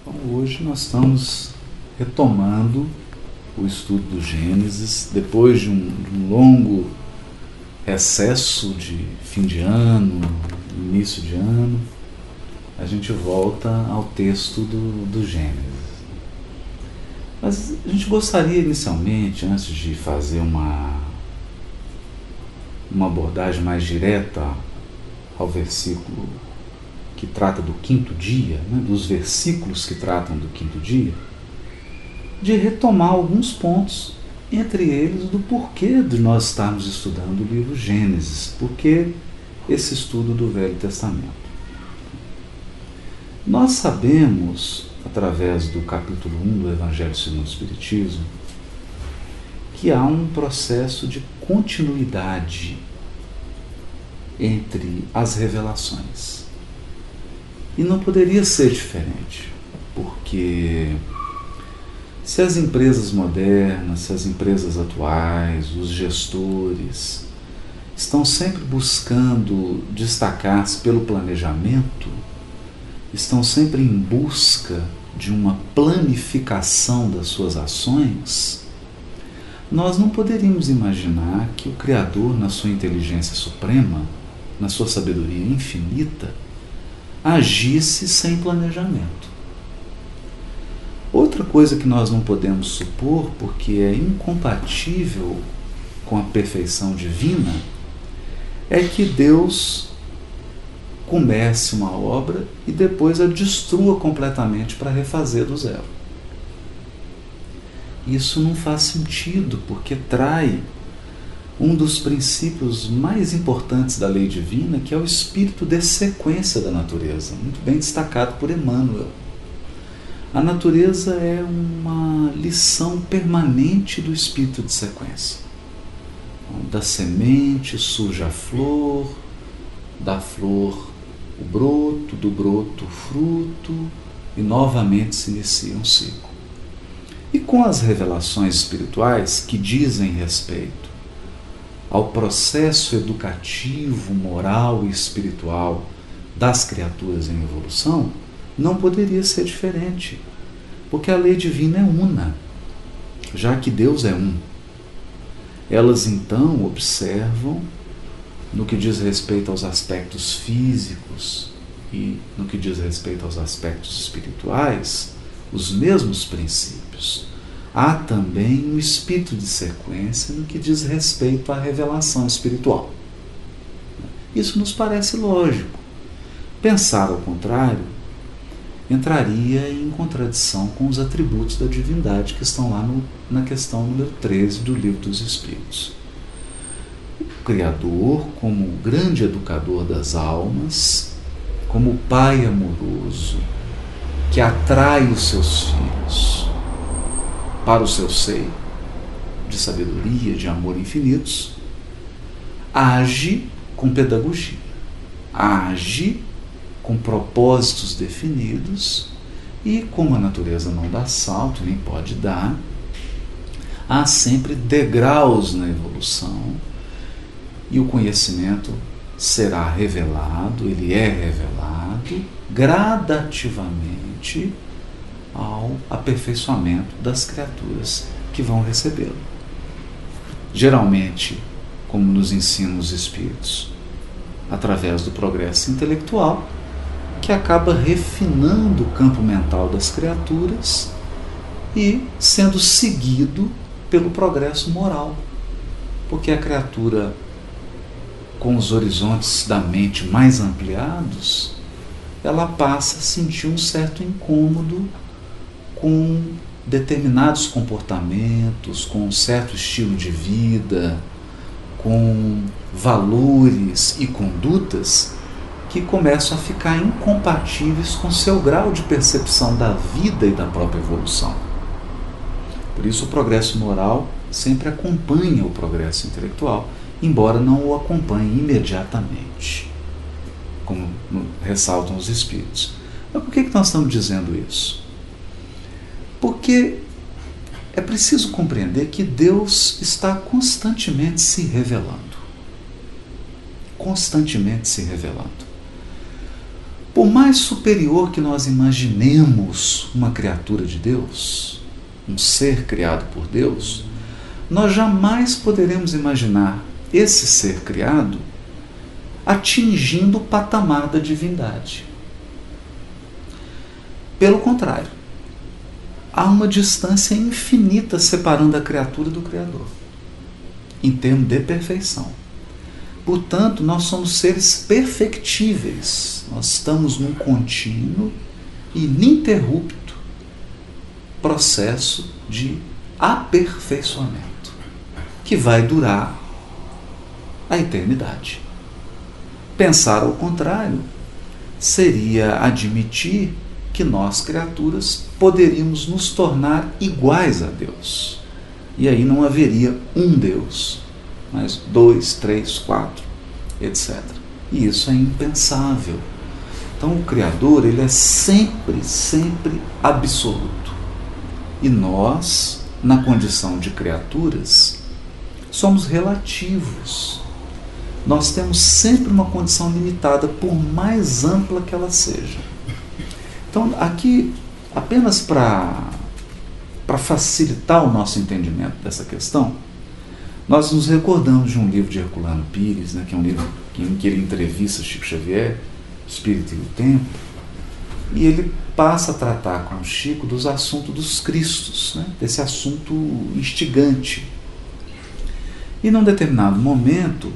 Então, hoje nós estamos retomando o estudo do Gênesis, depois de um, de um longo recesso de fim de ano, início de ano, a gente volta ao texto do, do Gênesis. Mas a gente gostaria inicialmente, antes de fazer uma, uma abordagem mais direta ao versículo que trata do quinto dia, né, dos versículos que tratam do quinto dia, de retomar alguns pontos, entre eles do porquê de nós estarmos estudando o livro Gênesis, porque esse estudo do Velho Testamento. Nós sabemos, através do capítulo 1 do Evangelho segundo o Espiritismo, que há um processo de continuidade entre as revelações. E não poderia ser diferente, porque se as empresas modernas, se as empresas atuais, os gestores estão sempre buscando destacar-se pelo planejamento, estão sempre em busca de uma planificação das suas ações, nós não poderíamos imaginar que o Criador, na sua inteligência suprema, na sua sabedoria infinita, agisse sem planejamento. Outra coisa que nós não podemos supor, porque é incompatível com a perfeição divina, é que Deus comece uma obra e depois a destrua completamente para refazer do zero. Isso não faz sentido, porque trai um dos princípios mais importantes da lei divina, que é o espírito de sequência da natureza, muito bem destacado por Emmanuel. A natureza é uma lição permanente do espírito de sequência. Da semente surge a flor, da flor o broto, do broto o fruto, e novamente se inicia um ciclo. E com as revelações espirituais que dizem respeito ao processo educativo, moral e espiritual das criaturas em evolução, não poderia ser diferente, porque a lei divina é una, já que Deus é um. Elas então observam, no que diz respeito aos aspectos físicos e no que diz respeito aos aspectos espirituais, os mesmos princípios há também um espírito de sequência no que diz respeito à revelação espiritual. Isso nos parece lógico. Pensar ao contrário entraria em contradição com os atributos da divindade que estão lá no, na questão número 13 do Livro dos Espíritos. O Criador, como grande educador das almas, como Pai amoroso, que atrai os seus filhos, para o seu seio, de sabedoria, de amor infinitos, age com pedagogia, age com propósitos definidos e, como a natureza não dá salto, nem pode dar, há sempre degraus na evolução e o conhecimento será revelado, ele é revelado gradativamente ao aperfeiçoamento das criaturas que vão recebê-lo. Geralmente, como nos ensinam os espíritos, através do progresso intelectual, que acaba refinando o campo mental das criaturas e sendo seguido pelo progresso moral. Porque a criatura, com os horizontes da mente mais ampliados, ela passa a sentir um certo incômodo com determinados comportamentos, com um certo estilo de vida, com valores e condutas que começam a ficar incompatíveis com seu grau de percepção da vida e da própria evolução. Por isso, o progresso moral sempre acompanha o progresso intelectual, embora não o acompanhe imediatamente, como ressaltam os espíritos. Mas por que, que nós estamos dizendo isso? Porque é preciso compreender que Deus está constantemente se revelando. Constantemente se revelando. Por mais superior que nós imaginemos uma criatura de Deus, um ser criado por Deus, nós jamais poderemos imaginar esse ser criado atingindo o patamar da divindade. Pelo contrário, há uma distância infinita separando a criatura do Criador, em termos de perfeição. Portanto, nós somos seres perfectíveis. Nós estamos num contínuo ininterrupto processo de aperfeiçoamento, que vai durar a eternidade. Pensar ao contrário seria admitir que nós, criaturas, poderíamos nos tornar iguais a Deus. E aí não haveria um Deus, mas dois, três, quatro, etc. E isso é impensável. Então o Criador ele é sempre, sempre absoluto. E nós, na condição de criaturas, somos relativos. Nós temos sempre uma condição limitada, por mais ampla que ela seja. Então, aqui, apenas para facilitar o nosso entendimento dessa questão, nós nos recordamos de um livro de Herculano Pires, né, que é um livro em que ele entrevista Chico Xavier, Espírito e o Tempo, e ele passa a tratar com o Chico dos assuntos dos Cristos, né, desse assunto instigante. E num determinado momento,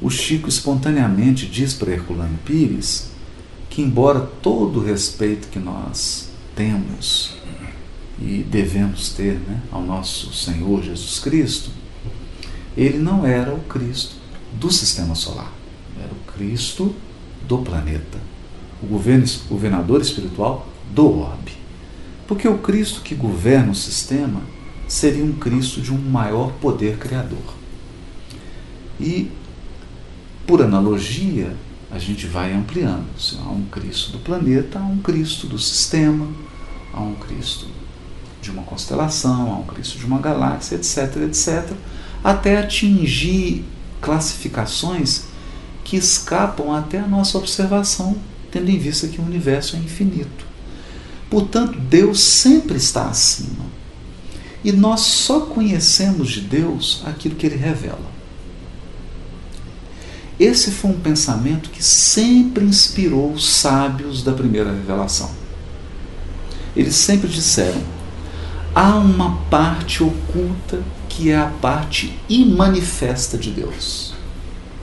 o Chico espontaneamente diz para Herculano Pires que, embora todo o respeito que nós temos e devemos ter né, ao nosso Senhor Jesus Cristo, ele não era o Cristo do sistema solar, era o Cristo do planeta, o governador espiritual do orbe. Porque o Cristo que governa o sistema seria um Cristo de um maior poder criador. E, por analogia, a gente vai ampliando. Se há um Cristo do planeta, há um Cristo do sistema, há um Cristo de uma constelação, há um Cristo de uma galáxia, etc, etc até atingir classificações que escapam até a nossa observação, tendo em vista que o universo é infinito. Portanto, Deus sempre está acima. E nós só conhecemos de Deus aquilo que ele revela. Esse foi um pensamento que sempre inspirou os sábios da primeira revelação. Eles sempre disseram: há uma parte oculta que é a parte imanifesta de Deus.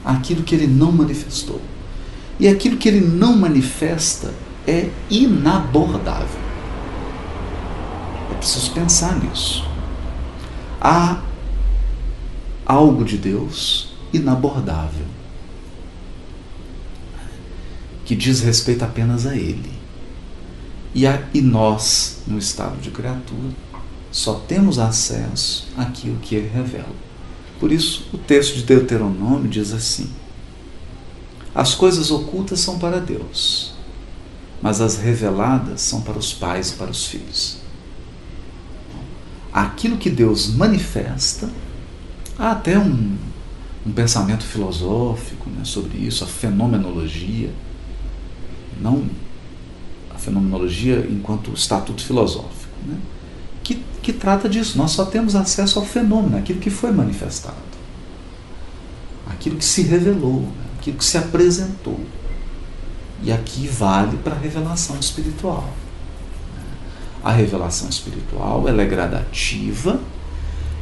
Aquilo que ele não manifestou. E aquilo que ele não manifesta é inabordável. É preciso pensar nisso. Há algo de Deus inabordável que diz respeito apenas a Ele. E, a, e nós, no estado de criatura, só temos acesso àquilo que ele revela. Por isso, o texto de Deuteronômio diz assim: As coisas ocultas são para Deus, mas as reveladas são para os pais e para os filhos. Aquilo que Deus manifesta, há até um, um pensamento filosófico né, sobre isso, a fenomenologia, não a fenomenologia enquanto estatuto filosófico. Né? que, que trata disso. Nós só temos acesso ao fenômeno, aquilo que foi manifestado, aquilo que se revelou, aquilo que se apresentou. E aqui vale para a revelação espiritual. A revelação espiritual ela é gradativa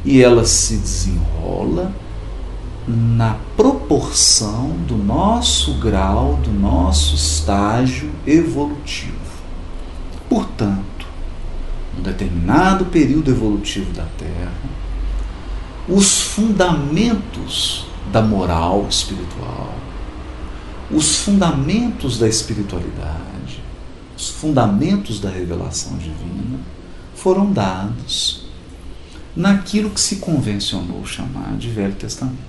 e ela se desenrola na proporção do nosso grau, do nosso estágio evolutivo. Portanto, um determinado período evolutivo da Terra, os fundamentos da moral espiritual, os fundamentos da espiritualidade, os fundamentos da revelação divina foram dados naquilo que se convencionou chamar de Velho Testamento.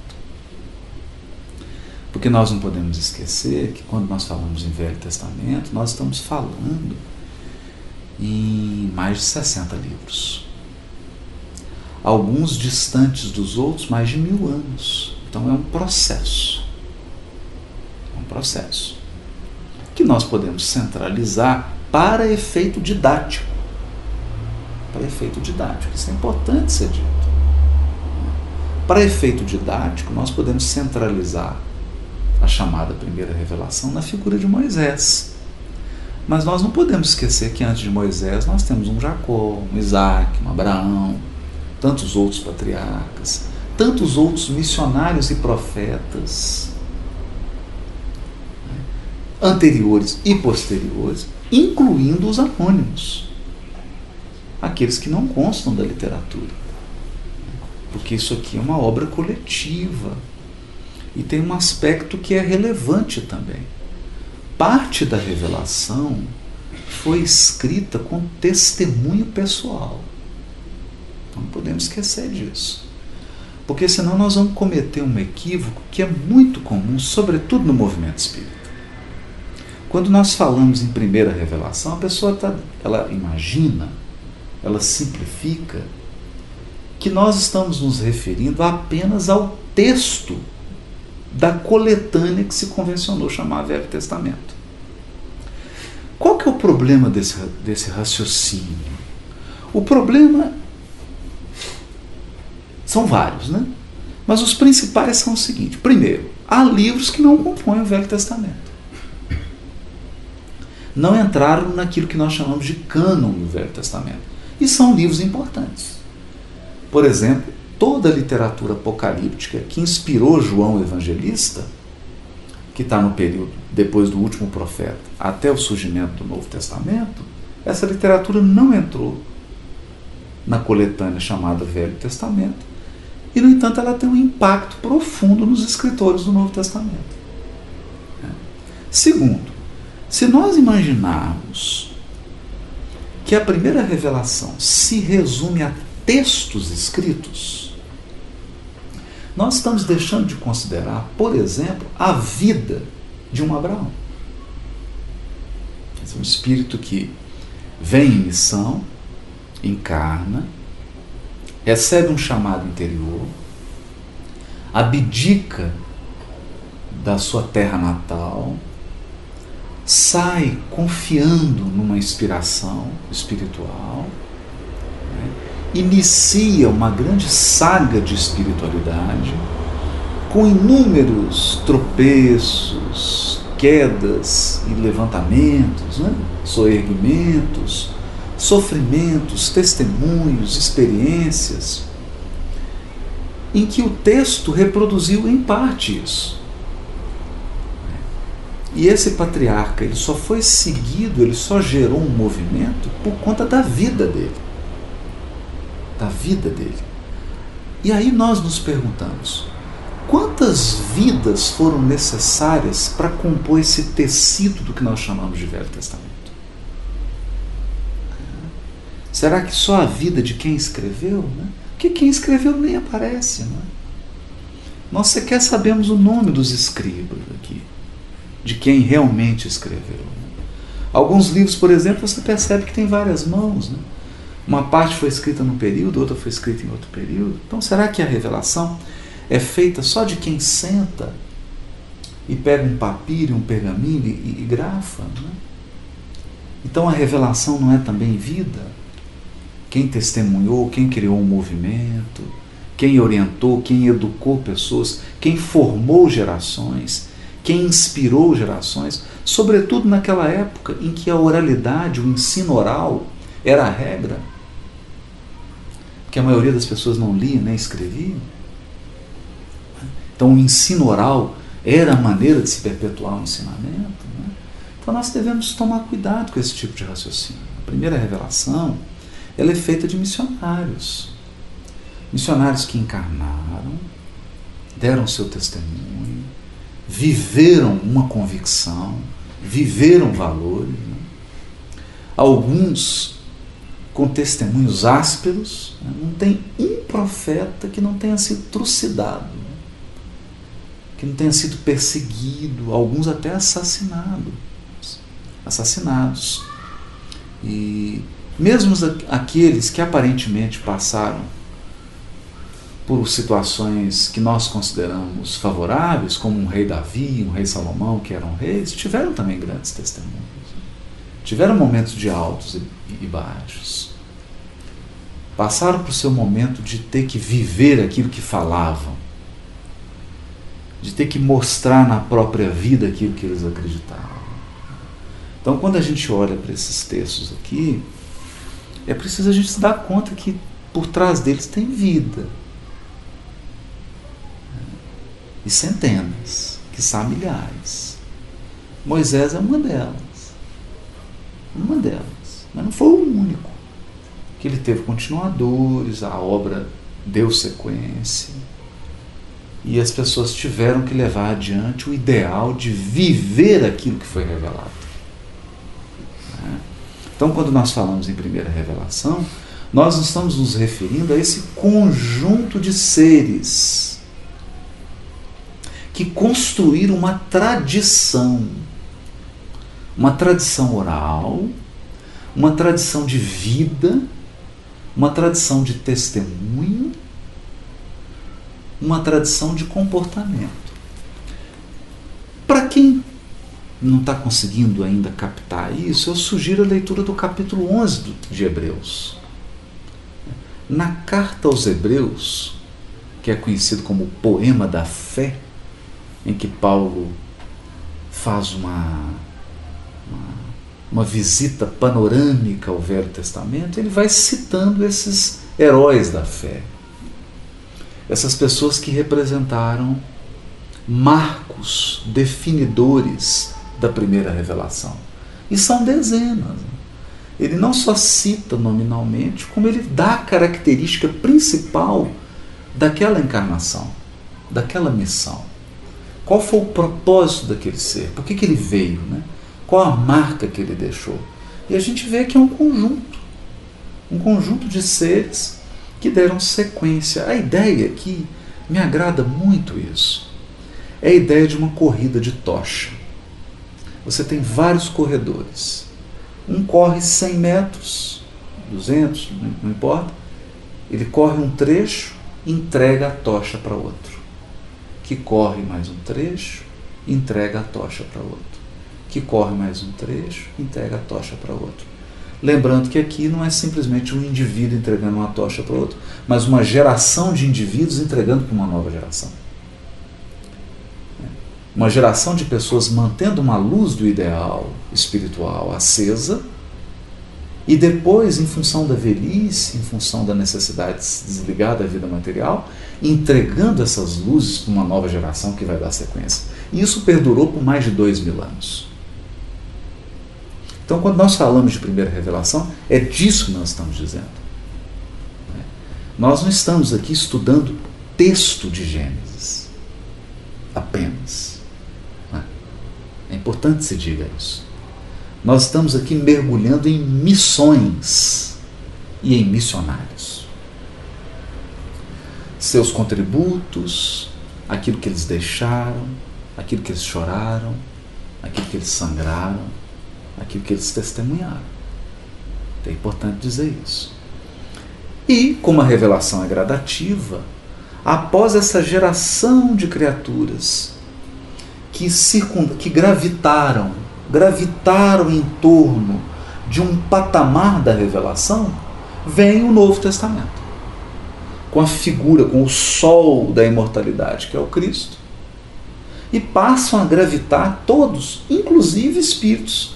Porque nós não podemos esquecer que quando nós falamos em Velho Testamento, nós estamos falando em mais de 60 livros. Alguns distantes dos outros, mais de mil anos. Então é um processo. É um processo que nós podemos centralizar para efeito didático. Para efeito didático. Isso é importante ser dito. Para efeito didático, nós podemos centralizar a chamada primeira revelação na figura de Moisés. Mas nós não podemos esquecer que antes de Moisés nós temos um Jacó, um Isaac, um Abraão, tantos outros patriarcas, tantos outros missionários e profetas né, anteriores e posteriores, incluindo os anônimos, aqueles que não constam da literatura. Porque isso aqui é uma obra coletiva e tem um aspecto que é relevante também. Parte da revelação foi escrita com testemunho pessoal. Não podemos esquecer disso. Porque senão nós vamos cometer um equívoco que é muito comum, sobretudo no movimento espírita. Quando nós falamos em primeira revelação, a pessoa tá, ela imagina, ela simplifica que nós estamos nos referindo apenas ao texto da coletânea que se convencionou chamar Velho Testamento. Qual que é o problema desse, desse raciocínio? O problema são vários, né? Mas os principais são o seguinte: primeiro, há livros que não compõem o Velho Testamento. Não entraram naquilo que nós chamamos de cânon do Velho Testamento. E são livros importantes. Por exemplo, toda a literatura apocalíptica que inspirou João Evangelista, que está no período depois do último profeta até o surgimento do Novo Testamento, essa literatura não entrou na coletânea chamada Velho Testamento, e, no entanto, ela tem um impacto profundo nos escritores do Novo Testamento. Segundo, se nós imaginarmos que a primeira revelação se resume a textos escritos, nós estamos deixando de considerar, por exemplo, a vida de um Abraão. É um espírito que vem em missão, encarna, recebe um chamado interior, abdica da sua terra natal, sai confiando numa inspiração espiritual? Inicia uma grande saga de espiritualidade com inúmeros tropeços, quedas e levantamentos, né? soerguimentos, sofrimentos, testemunhos, experiências, em que o texto reproduziu em parte isso. E esse patriarca, ele só foi seguido, ele só gerou um movimento por conta da vida dele. Da vida dele. E aí nós nos perguntamos: quantas vidas foram necessárias para compor esse tecido do que nós chamamos de Velho Testamento? Será que só a vida de quem escreveu? Né? Porque quem escreveu nem aparece. Né? Nós sequer sabemos o nome dos escribas aqui, de quem realmente escreveu. Né? Alguns livros, por exemplo, você percebe que tem várias mãos. Né? Uma parte foi escrita num período, outra foi escrita em outro período. Então, será que a revelação é feita só de quem senta e pega um papiro, um pergaminho e, e grafa? Né? Então, a revelação não é também vida? quem testemunhou, quem criou um movimento, quem orientou, quem educou pessoas, quem formou gerações, quem inspirou gerações, sobretudo naquela época em que a oralidade, o ensino oral, era a regra, que a maioria das pessoas não lia nem escrevia. Então, o ensino oral era a maneira de se perpetuar o ensinamento. Né? Então, nós devemos tomar cuidado com esse tipo de raciocínio. A primeira revelação ela é feita de missionários. Missionários que encarnaram, deram seu testemunho, viveram uma convicção, viveram valores. Né? Alguns com testemunhos ásperos, né? não tem um profeta que não tenha sido trucidado, né? que não tenha sido perseguido, alguns até assassinados. Assassinados. E mesmo aqueles que aparentemente passaram por situações que nós consideramos favoráveis, como um rei Davi, um rei Salomão, que eram reis, tiveram também grandes testemunhos. Tiveram momentos de altos e baixos. Passaram por seu momento de ter que viver aquilo que falavam, de ter que mostrar na própria vida aquilo que eles acreditavam. Então, quando a gente olha para esses textos aqui, é preciso a gente se dar conta que por trás deles tem vida e centenas, que são milhares. Moisés é uma delas. Uma delas. Mas não foi o único. Que ele teve continuadores, a obra deu sequência. E as pessoas tiveram que levar adiante o ideal de viver aquilo que foi revelado. Né? Então, quando nós falamos em primeira revelação, nós estamos nos referindo a esse conjunto de seres que construir uma tradição, uma tradição oral, uma tradição de vida, uma tradição de testemunho, uma tradição de comportamento. Para quem não está conseguindo ainda captar isso, eu sugiro a leitura do capítulo 11 de Hebreus. Na carta aos Hebreus, que é conhecido como poema da fé, em que Paulo faz uma, uma visita panorâmica ao Velho Testamento, ele vai citando esses heróis da fé, essas pessoas que representaram marcos definidores da primeira revelação. E são dezenas. Ele não só cita nominalmente, como ele dá a característica principal daquela encarnação, daquela missão. Qual foi o propósito daquele ser? Por que, que ele veio? Né? Qual a marca que ele deixou? E a gente vê que é um conjunto um conjunto de seres que deram sequência. A ideia aqui me agrada muito isso. É a ideia de uma corrida de tocha. Você tem vários corredores. Um corre 100 metros, 200, não importa. Ele corre um trecho, entrega a tocha para outro que corre mais um trecho, entrega a tocha para outro. Que corre mais um trecho, entrega a tocha para outro. Lembrando que aqui não é simplesmente um indivíduo entregando uma tocha para outro, mas uma geração de indivíduos entregando para uma nova geração. Uma geração de pessoas mantendo uma luz do ideal espiritual acesa e depois, em função da velhice, em função da necessidade de se desligar da vida material, entregando essas luzes para uma nova geração que vai dar sequência. E isso perdurou por mais de dois mil anos. Então, quando nós falamos de primeira revelação, é disso que nós estamos dizendo. Nós não estamos aqui estudando texto de Gênesis apenas. É importante se diga isso. Nós estamos aqui mergulhando em missões e em missionários. Seus contributos, aquilo que eles deixaram, aquilo que eles choraram, aquilo que eles sangraram, aquilo que eles testemunharam. É importante dizer isso. E, como a revelação é gradativa, após essa geração de criaturas que, que gravitaram gravitaram em torno de um patamar da revelação, vem o Novo Testamento. Com a figura, com o sol da imortalidade, que é o Cristo. E passam a gravitar todos, inclusive espíritos,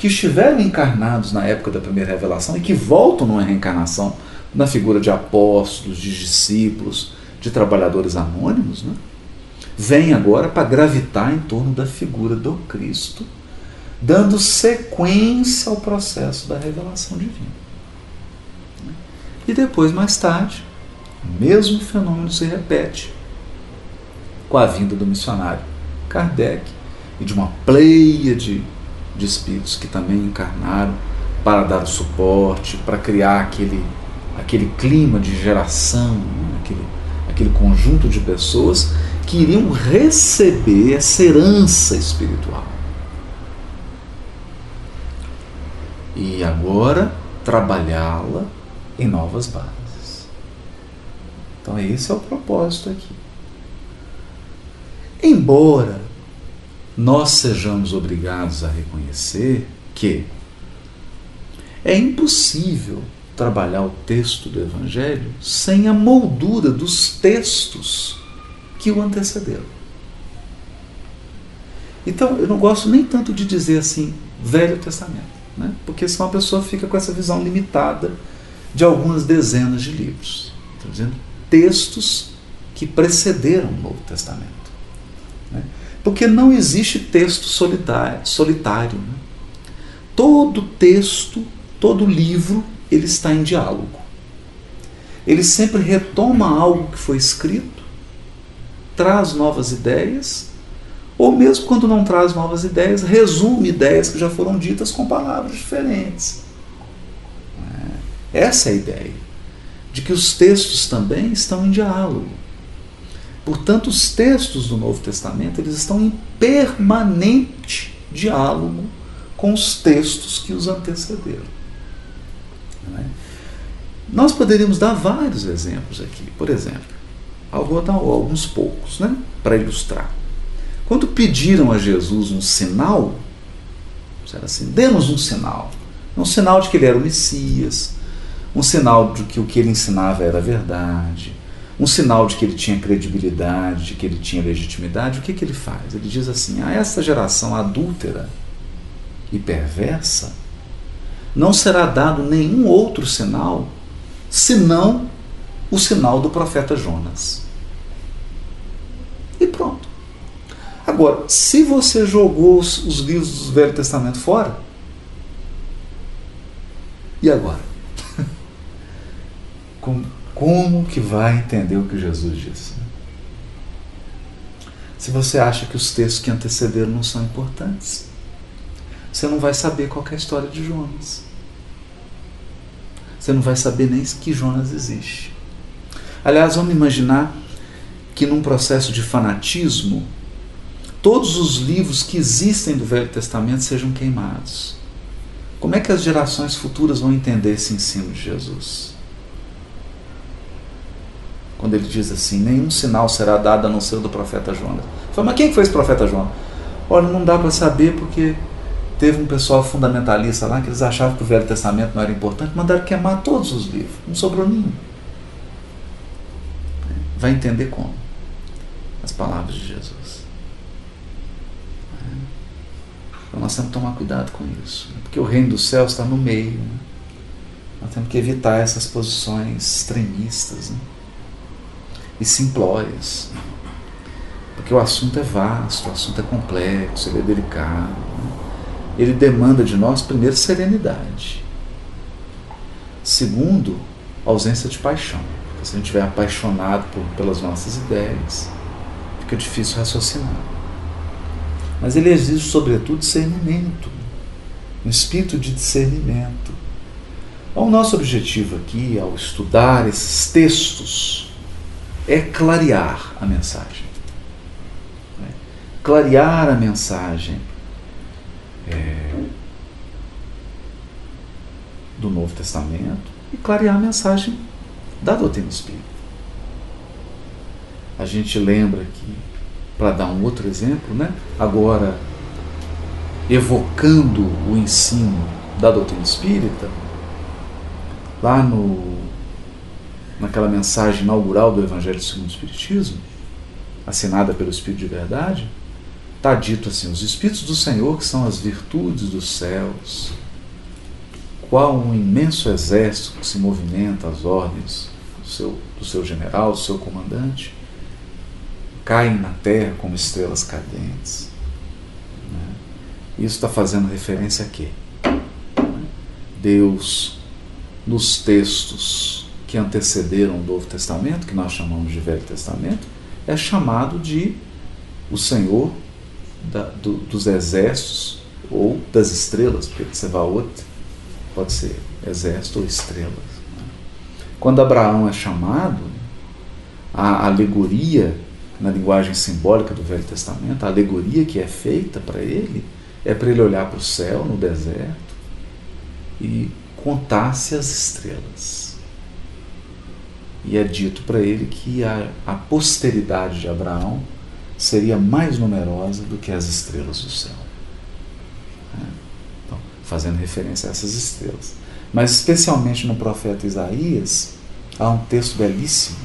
que estiveram encarnados na época da primeira revelação e que voltam numa reencarnação na figura de apóstolos, de discípulos, de trabalhadores anônimos, né? vem agora para gravitar em torno da figura do Cristo dando sequência ao processo da revelação divina. E depois, mais tarde, o mesmo fenômeno se repete com a vinda do missionário Kardec e de uma pleia de, de espíritos que também encarnaram para dar suporte, para criar aquele, aquele clima de geração, né? aquele, aquele conjunto de pessoas que iriam receber essa herança espiritual. e agora trabalhá-la em novas bases. Então, esse é o propósito aqui. Embora nós sejamos obrigados a reconhecer que é impossível trabalhar o texto do Evangelho sem a moldura dos textos que o antecederam. Então, eu não gosto nem tanto de dizer assim, Velho Testamento, né? porque senão a pessoa fica com essa visão limitada de algumas dezenas de livros. Estou dizendo textos que precederam o Novo Testamento. Porque não existe texto solitário. solitário né? Todo texto, todo livro, ele está em diálogo. Ele sempre retoma algo que foi escrito, traz novas ideias, ou mesmo quando não traz novas ideias, resume ideias que já foram ditas com palavras diferentes. É, essa é a ideia, de que os textos também estão em diálogo. Portanto, os textos do Novo Testamento eles estão em permanente diálogo com os textos que os antecederam. É? Nós poderíamos dar vários exemplos aqui. Por exemplo, alguns poucos, né, para ilustrar. Quando pediram a Jesus um sinal, disseram assim: dê-nos um sinal. Um sinal de que ele era o Messias, um sinal de que o que ele ensinava era verdade, um sinal de que ele tinha credibilidade, de que ele tinha legitimidade, o que, que ele faz? Ele diz assim: a essa geração adúltera e perversa não será dado nenhum outro sinal senão o sinal do profeta Jonas. E pronto. Agora, se você jogou os, os livros do Velho Testamento fora, e agora? Como, como que vai entender o que Jesus disse? Se você acha que os textos que antecederam não são importantes, você não vai saber qual é a história de Jonas. Você não vai saber nem que Jonas existe. Aliás, vamos imaginar que num processo de fanatismo, todos os livros que existem do Velho Testamento sejam queimados. Como é que as gerações futuras vão entender esse ensino de Jesus? Quando ele diz assim: nenhum sinal será dado a não ser do profeta Jonas. Fala, mas quem foi esse profeta Jonas? Olha, não dá para saber porque teve um pessoal fundamentalista lá que eles achavam que o Velho Testamento não era importante, mandaram queimar todos os livros, não sobrou nenhum. Vai entender como? As palavras de Jesus. Então nós temos que tomar cuidado com isso, né? porque o reino dos céus está no meio. Né? Nós temos que evitar essas posições extremistas né? E simplórias. Porque o assunto é vasto, o assunto é complexo, ele é delicado. Né? ele demanda de nós, primeiro, serenidade. Segundo, ausência de paixão. Porque se a gente estiver apaixonado por, pelas nossas ideias, fica difícil raciocinar. Mas ele exige, sobretudo, discernimento um espírito de discernimento. Então, o nosso objetivo aqui, ao estudar esses textos, é clarear a mensagem. Clarear a mensagem é, do Novo Testamento e clarear a mensagem da doutrina espírita. A gente lembra que, para dar um outro exemplo, né, agora evocando o ensino da doutrina espírita, lá no, naquela mensagem inaugural do Evangelho segundo o Espiritismo, assinada pelo Espírito de Verdade, Está dito assim: os Espíritos do Senhor, que são as virtudes dos céus, qual um imenso exército que se movimenta às ordens do seu, do seu general, do seu comandante, caem na terra como estrelas cadentes. Né? Isso está fazendo referência a quê? Deus, nos textos que antecederam o Novo Testamento, que nós chamamos de Velho Testamento, é chamado de o Senhor da, do, dos exércitos ou das estrelas, porque outro pode ser exército ou estrelas. Né? Quando Abraão é chamado, a alegoria na linguagem simbólica do Velho Testamento, a alegoria que é feita para ele é para ele olhar para o céu no deserto e contar-se as estrelas. E é dito para ele que a, a posteridade de Abraão seria mais numerosa do que as estrelas do céu. É. Então, fazendo referência a essas estrelas. Mas, especialmente no profeta Isaías, há um texto belíssimo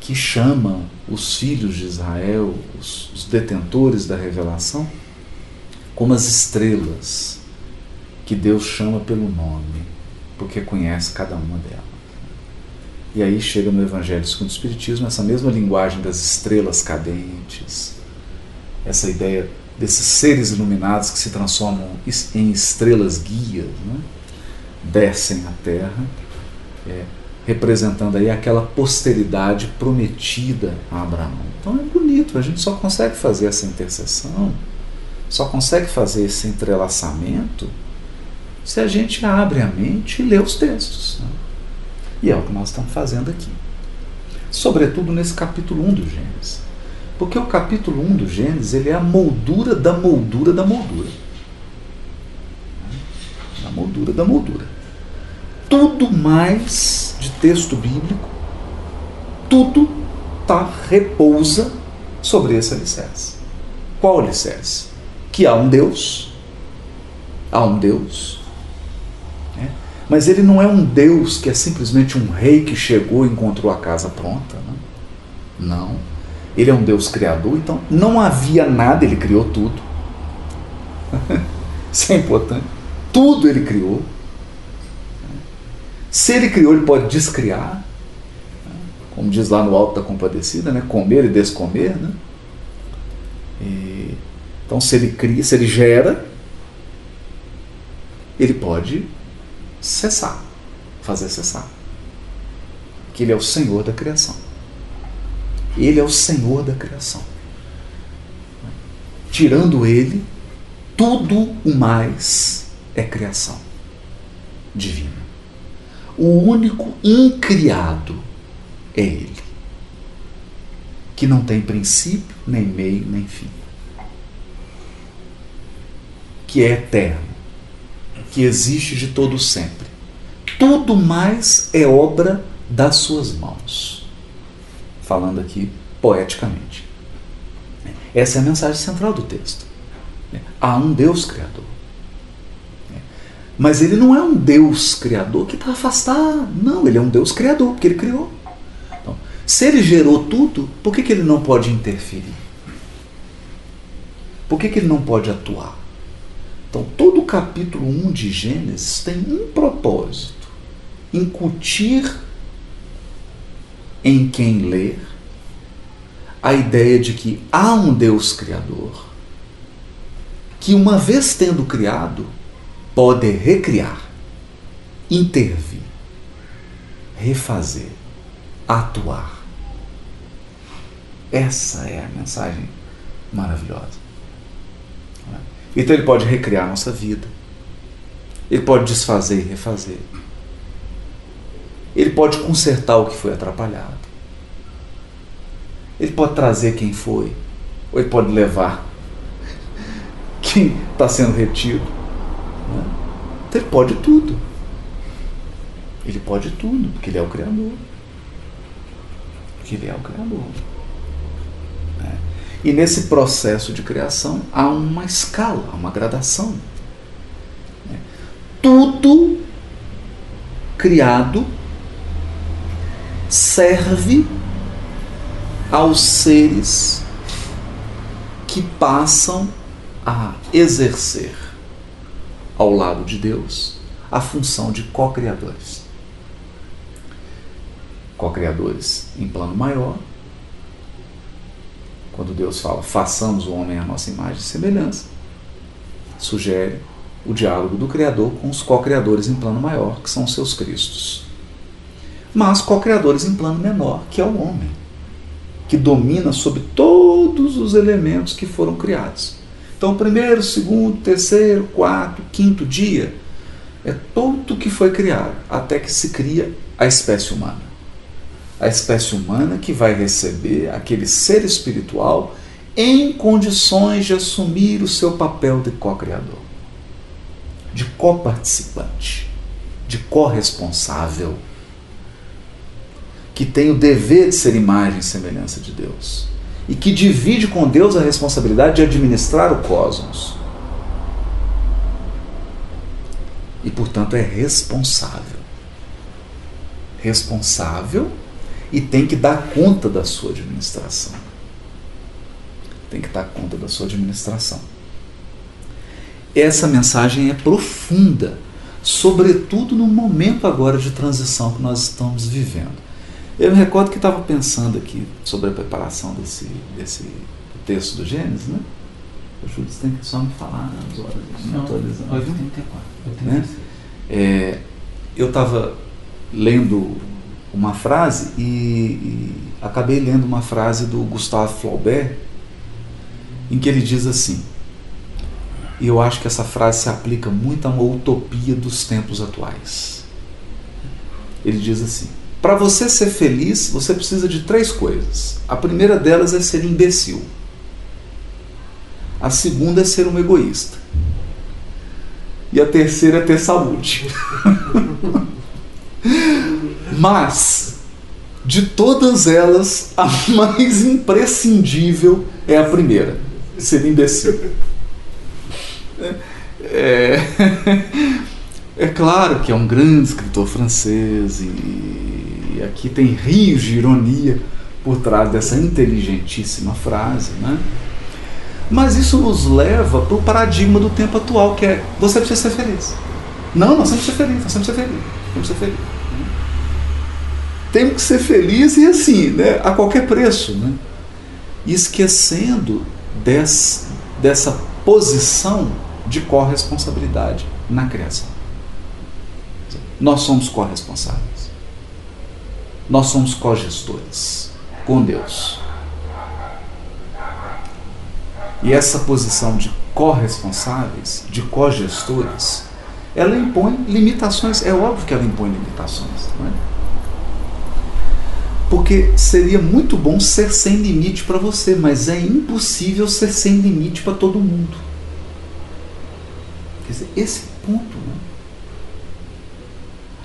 que chama os filhos de Israel, os, os detentores da revelação, como as estrelas que Deus chama pelo nome, porque conhece cada uma delas. E aí chega no Evangelho segundo o Espiritismo essa mesma linguagem das estrelas cadentes, essa ideia desses seres iluminados que se transformam em estrelas guias, né? descem à Terra, é, representando aí aquela posteridade prometida a Abraão. Então é bonito, a gente só consegue fazer essa intercessão, só consegue fazer esse entrelaçamento se a gente abre a mente e lê os textos. Né? E é o que nós estamos fazendo aqui. Sobretudo nesse capítulo 1 do Gênesis. Porque o capítulo 1 do Gênesis ele é a moldura da moldura da moldura. A moldura da moldura. Tudo mais de texto bíblico, tudo tá, repousa sobre esse alicerce. Qual alicerce? Que há um Deus, há um Deus mas ele não é um Deus que é simplesmente um rei que chegou e encontrou a casa pronta. Né? Não. Ele é um Deus criador, então não havia nada, ele criou tudo. Isso é importante. Tudo ele criou. Se ele criou, ele pode descriar. Como diz lá no Alto da Compadecida, né? comer e descomer. Né? E, então, se ele cria, se ele gera, ele pode cessar, fazer cessar. Que Ele é o Senhor da criação. Ele é o Senhor da criação. Tirando Ele, tudo o mais é criação divina. O único incriado é Ele, que não tem princípio, nem meio, nem fim, que é eterno que existe de todo sempre. Tudo mais é obra das suas mãos. Falando aqui poeticamente. Essa é a mensagem central do texto. Há um Deus Criador. Mas ele não é um Deus Criador que está afastado. Não, ele é um Deus Criador, porque ele criou. Então, se ele gerou tudo, por que, que ele não pode interferir? Por que, que ele não pode atuar? Então, capítulo 1 de Gênesis tem um propósito: incutir em quem ler a ideia de que há um Deus Criador, que, uma vez tendo criado, pode recriar, intervir, refazer, atuar. Essa é a mensagem maravilhosa. Então ele pode recriar nossa vida. Ele pode desfazer e refazer. Ele pode consertar o que foi atrapalhado. Ele pode trazer quem foi. Ou ele pode levar quem está sendo retido. Né? Então ele pode tudo. Ele pode tudo, porque ele é o Criador. Porque ele é o Criador. E nesse processo de criação há uma escala, uma gradação. Tudo criado serve aos seres que passam a exercer ao lado de Deus a função de co-criadores. Co-criadores em plano maior quando Deus fala, façamos o homem à nossa imagem e semelhança, sugere o diálogo do Criador com os co-criadores em plano maior, que são seus Cristos. Mas co-criadores em plano menor, que é o homem, que domina sobre todos os elementos que foram criados. Então, primeiro, segundo, terceiro, quarto, quinto dia é tudo que foi criado, até que se cria a espécie humana a espécie humana que vai receber aquele ser espiritual em condições de assumir o seu papel de co-criador, de co-participante, de co-responsável. que tem o dever de ser imagem e semelhança de Deus e que divide com Deus a responsabilidade de administrar o cosmos. E, portanto, é responsável. Responsável e tem que dar conta da sua administração. Tem que dar conta da sua administração. Essa mensagem é profunda, sobretudo no momento agora de transição que nós estamos vivendo. Eu me recordo que estava pensando aqui sobre a preparação desse, desse texto do Gênesis, né? O Júlio tem que só me falar as horas, me atualizando. 84, né? É, eu estava lendo uma frase e, e, acabei lendo uma frase do Gustave Flaubert em que ele diz assim, e eu acho que essa frase se aplica muito a uma utopia dos tempos atuais. Ele diz assim: para você ser feliz, você precisa de três coisas. A primeira delas é ser imbecil. A segunda é ser um egoísta. E a terceira é ter saúde. Mas, de todas elas, a mais imprescindível é a primeira: ser imbecil. É, é claro que é um grande escritor francês e aqui tem rios de ironia por trás dessa inteligentíssima frase, né? Mas isso nos leva para o paradigma do tempo atual, que é você precisa ser feliz. Não, nós temos que ser felizes, nós temos que ser felizes. Temos que ser felizes. Temos que ser felizes e assim, né? a qualquer preço. Né? Esquecendo desse, dessa posição de corresponsabilidade na criação. Nós somos corresponsáveis nós somos cogestores com Deus. E essa posição de corresponsáveis, de cogestores, ela impõe limitações. É óbvio que ela impõe limitações. Não é? Porque seria muito bom ser sem limite para você, mas é impossível ser sem limite para todo mundo. Quer dizer, esse ponto. Né?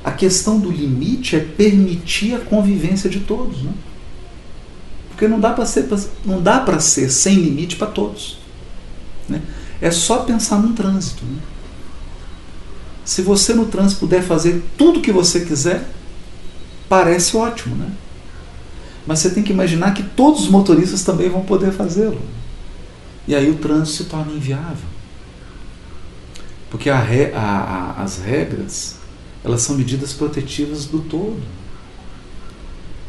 A questão do limite é permitir a convivência de todos, né? Porque não dá para ser não dá para ser sem limite para todos, né? É só pensar num trânsito, né? Se você no trânsito puder fazer tudo o que você quiser, parece ótimo, né? Mas você tem que imaginar que todos os motoristas também vão poder fazê-lo. E aí o trânsito se torna inviável. Porque a, a, a, as regras elas são medidas protetivas do todo.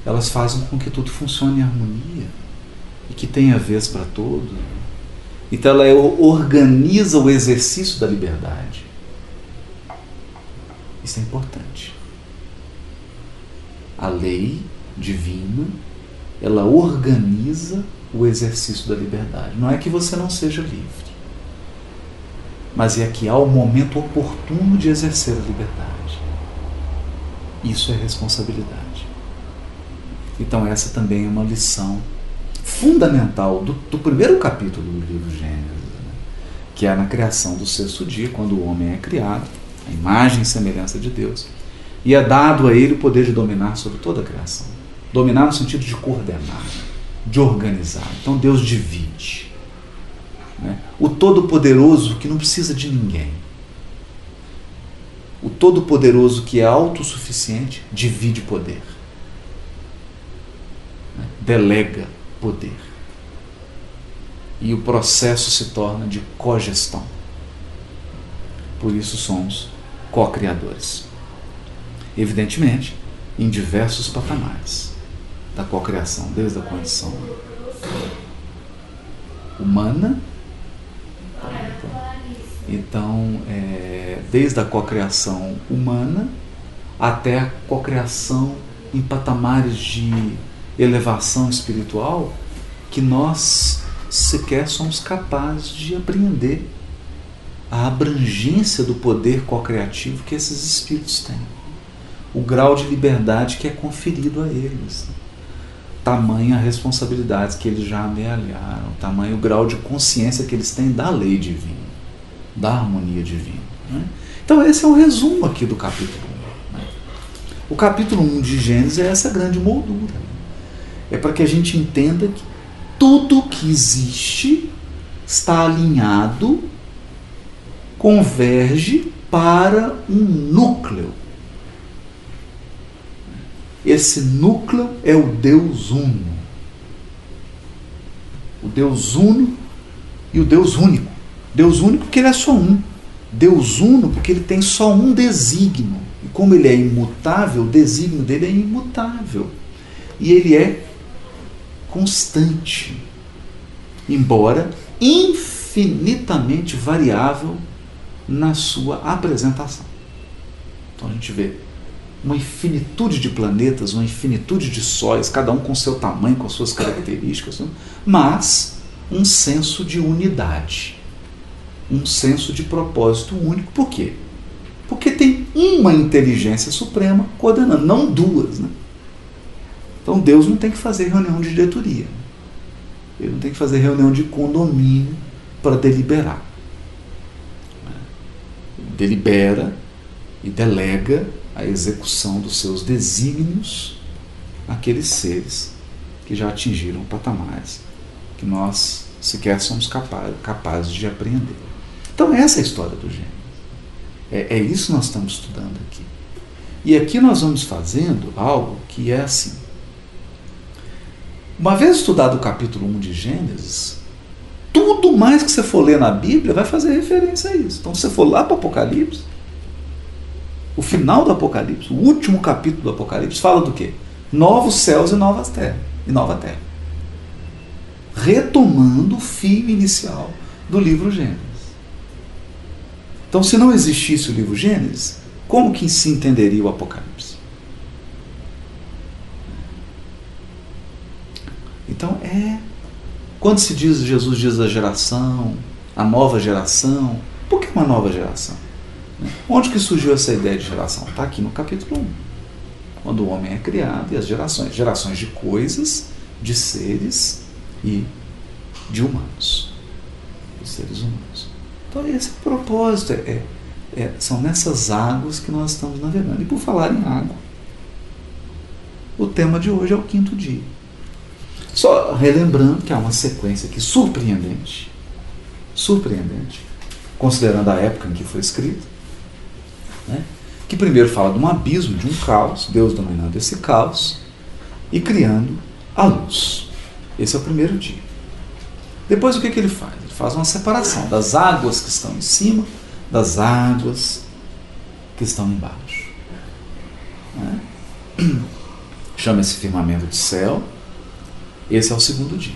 Elas fazem com que tudo funcione em harmonia e que tenha vez para todo. Então ela organiza o exercício da liberdade. Isso é importante. A lei divina, ela organiza o exercício da liberdade. Não é que você não seja livre, mas é que há o momento oportuno de exercer a liberdade. Isso é responsabilidade. Então, essa também é uma lição fundamental do, do primeiro capítulo do livro Gênesis, né? que é na criação do sexto dia, quando o homem é criado, a imagem e semelhança de Deus, e é dado a ele o poder de dominar sobre toda a criação. Dominar no sentido de coordenar, de organizar. Então, Deus divide. Né? O Todo-Poderoso que não precisa de ninguém o Todo-Poderoso que é autossuficiente divide poder. Né? Delega poder. E o processo se torna de cogestão. Por isso somos co-criadores. Evidentemente, em diversos patamares da cocriação, desde a condição humana. Então, é, desde a cocriação humana até a cocriação em patamares de elevação espiritual que nós sequer somos capazes de apreender a abrangência do poder co-criativo que esses espíritos têm, o grau de liberdade que é conferido a eles, tamanha responsabilidade que eles já amealharam, tamanho grau de consciência que eles têm da lei divina da harmonia divina. Né? Então, esse é o resumo aqui do capítulo 1. Né? O capítulo 1 de Gênesis é essa grande moldura. É para que a gente entenda que tudo que existe está alinhado, converge para um núcleo. Esse núcleo é o Deus Uno. O Deus Uno e o Deus Único. Deus único porque ele é só um. Deus uno porque ele tem só um desígnio. E como ele é imutável, o desígnio dele é imutável. E ele é constante. Embora infinitamente variável na sua apresentação. Então a gente vê uma infinitude de planetas, uma infinitude de sóis, cada um com seu tamanho, com suas características, né? mas um senso de unidade, um senso de propósito único. Por quê? Porque tem uma inteligência suprema coordenando, não duas. Né? Então Deus não tem que fazer reunião de diretoria. Ele não tem que fazer reunião de condomínio para deliberar. Ele delibera e delega a execução dos seus desígnios àqueles seres que já atingiram patamares que nós sequer somos capazes, de apreender. Então, essa é a história do gênero. É, é isso que nós estamos estudando aqui. E aqui nós vamos fazendo algo que é assim. Uma vez estudado o capítulo 1 de Gênesis, tudo mais que você for ler na Bíblia vai fazer referência a isso. Então, se você for lá para o Apocalipse, o final do Apocalipse, o último capítulo do Apocalipse, fala do quê? Novos céus e novas terras, e nova terra. Retomando o fio inicial do livro Gênesis. Então, se não existisse o livro Gênesis, como que se entenderia o Apocalipse? Então, é. Quando se diz, Jesus diz a geração, a nova geração, por que uma nova geração? Onde que surgiu essa ideia de geração? Está aqui no capítulo 1. Quando o homem é criado e as gerações. Gerações de coisas, de seres e de humanos. De seres humanos. Então esse é propósito. É, é, é, são nessas águas que nós estamos navegando. E por falar em água, o tema de hoje é o quinto dia. Só relembrando que há uma sequência aqui surpreendente. Surpreendente. Considerando a época em que foi escrito né? que primeiro fala de um abismo, de um caos, Deus dominando esse caos e criando a luz. Esse é o primeiro dia. Depois o que, que ele faz? Ele faz uma separação das águas que estão em cima das águas que estão embaixo. Né? Chama esse firmamento de céu. Esse é o segundo dia.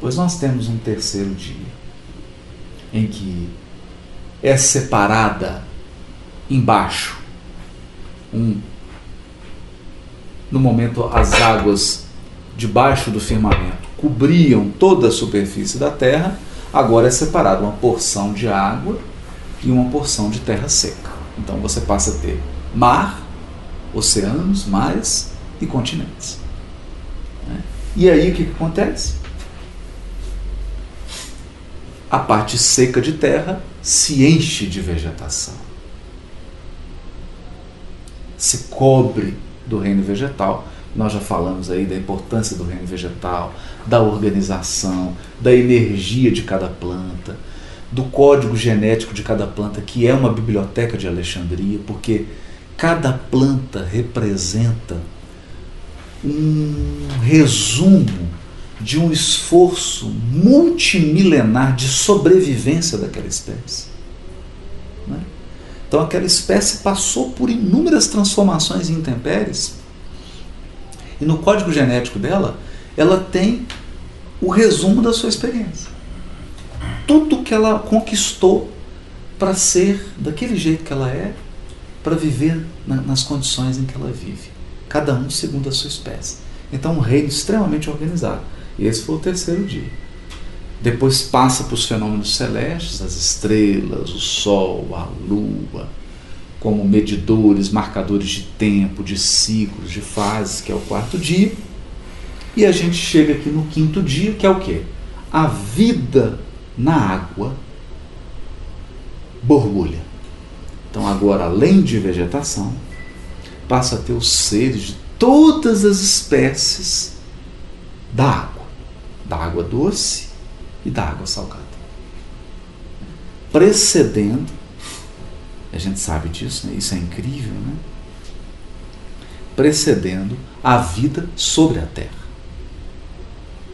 Pois nós temos um terceiro dia em que é separada embaixo. Um, no momento, as águas debaixo do firmamento cobriam toda a superfície da terra, agora é separado uma porção de água e uma porção de terra seca. Então você passa a ter mar, oceanos, mares e continentes. Né? E aí o que, que acontece? A parte seca de terra se enche de vegetação se cobre do reino vegetal. Nós já falamos aí da importância do reino vegetal, da organização, da energia de cada planta, do código genético de cada planta, que é uma biblioteca de Alexandria, porque cada planta representa um resumo de um esforço multimilenar de sobrevivência daquela espécie. Então aquela espécie passou por inúmeras transformações e intempéries. E no código genético dela, ela tem o resumo da sua experiência. Tudo que ela conquistou para ser daquele jeito que ela é, para viver na, nas condições em que ela vive. Cada um segundo a sua espécie. Então, um reino extremamente organizado. E esse foi o terceiro dia. Depois passa para os fenômenos celestes, as estrelas, o Sol, a Lua, como medidores, marcadores de tempo, de ciclos, de fases, que é o quarto dia. E a gente chega aqui no quinto dia, que é o quê? A vida na água borbulha. Então agora, além de vegetação, passa a ter os seres de todas as espécies da água, da água doce e da água salgada. Precedendo, a gente sabe disso, né? isso é incrível, né? Precedendo a vida sobre a terra.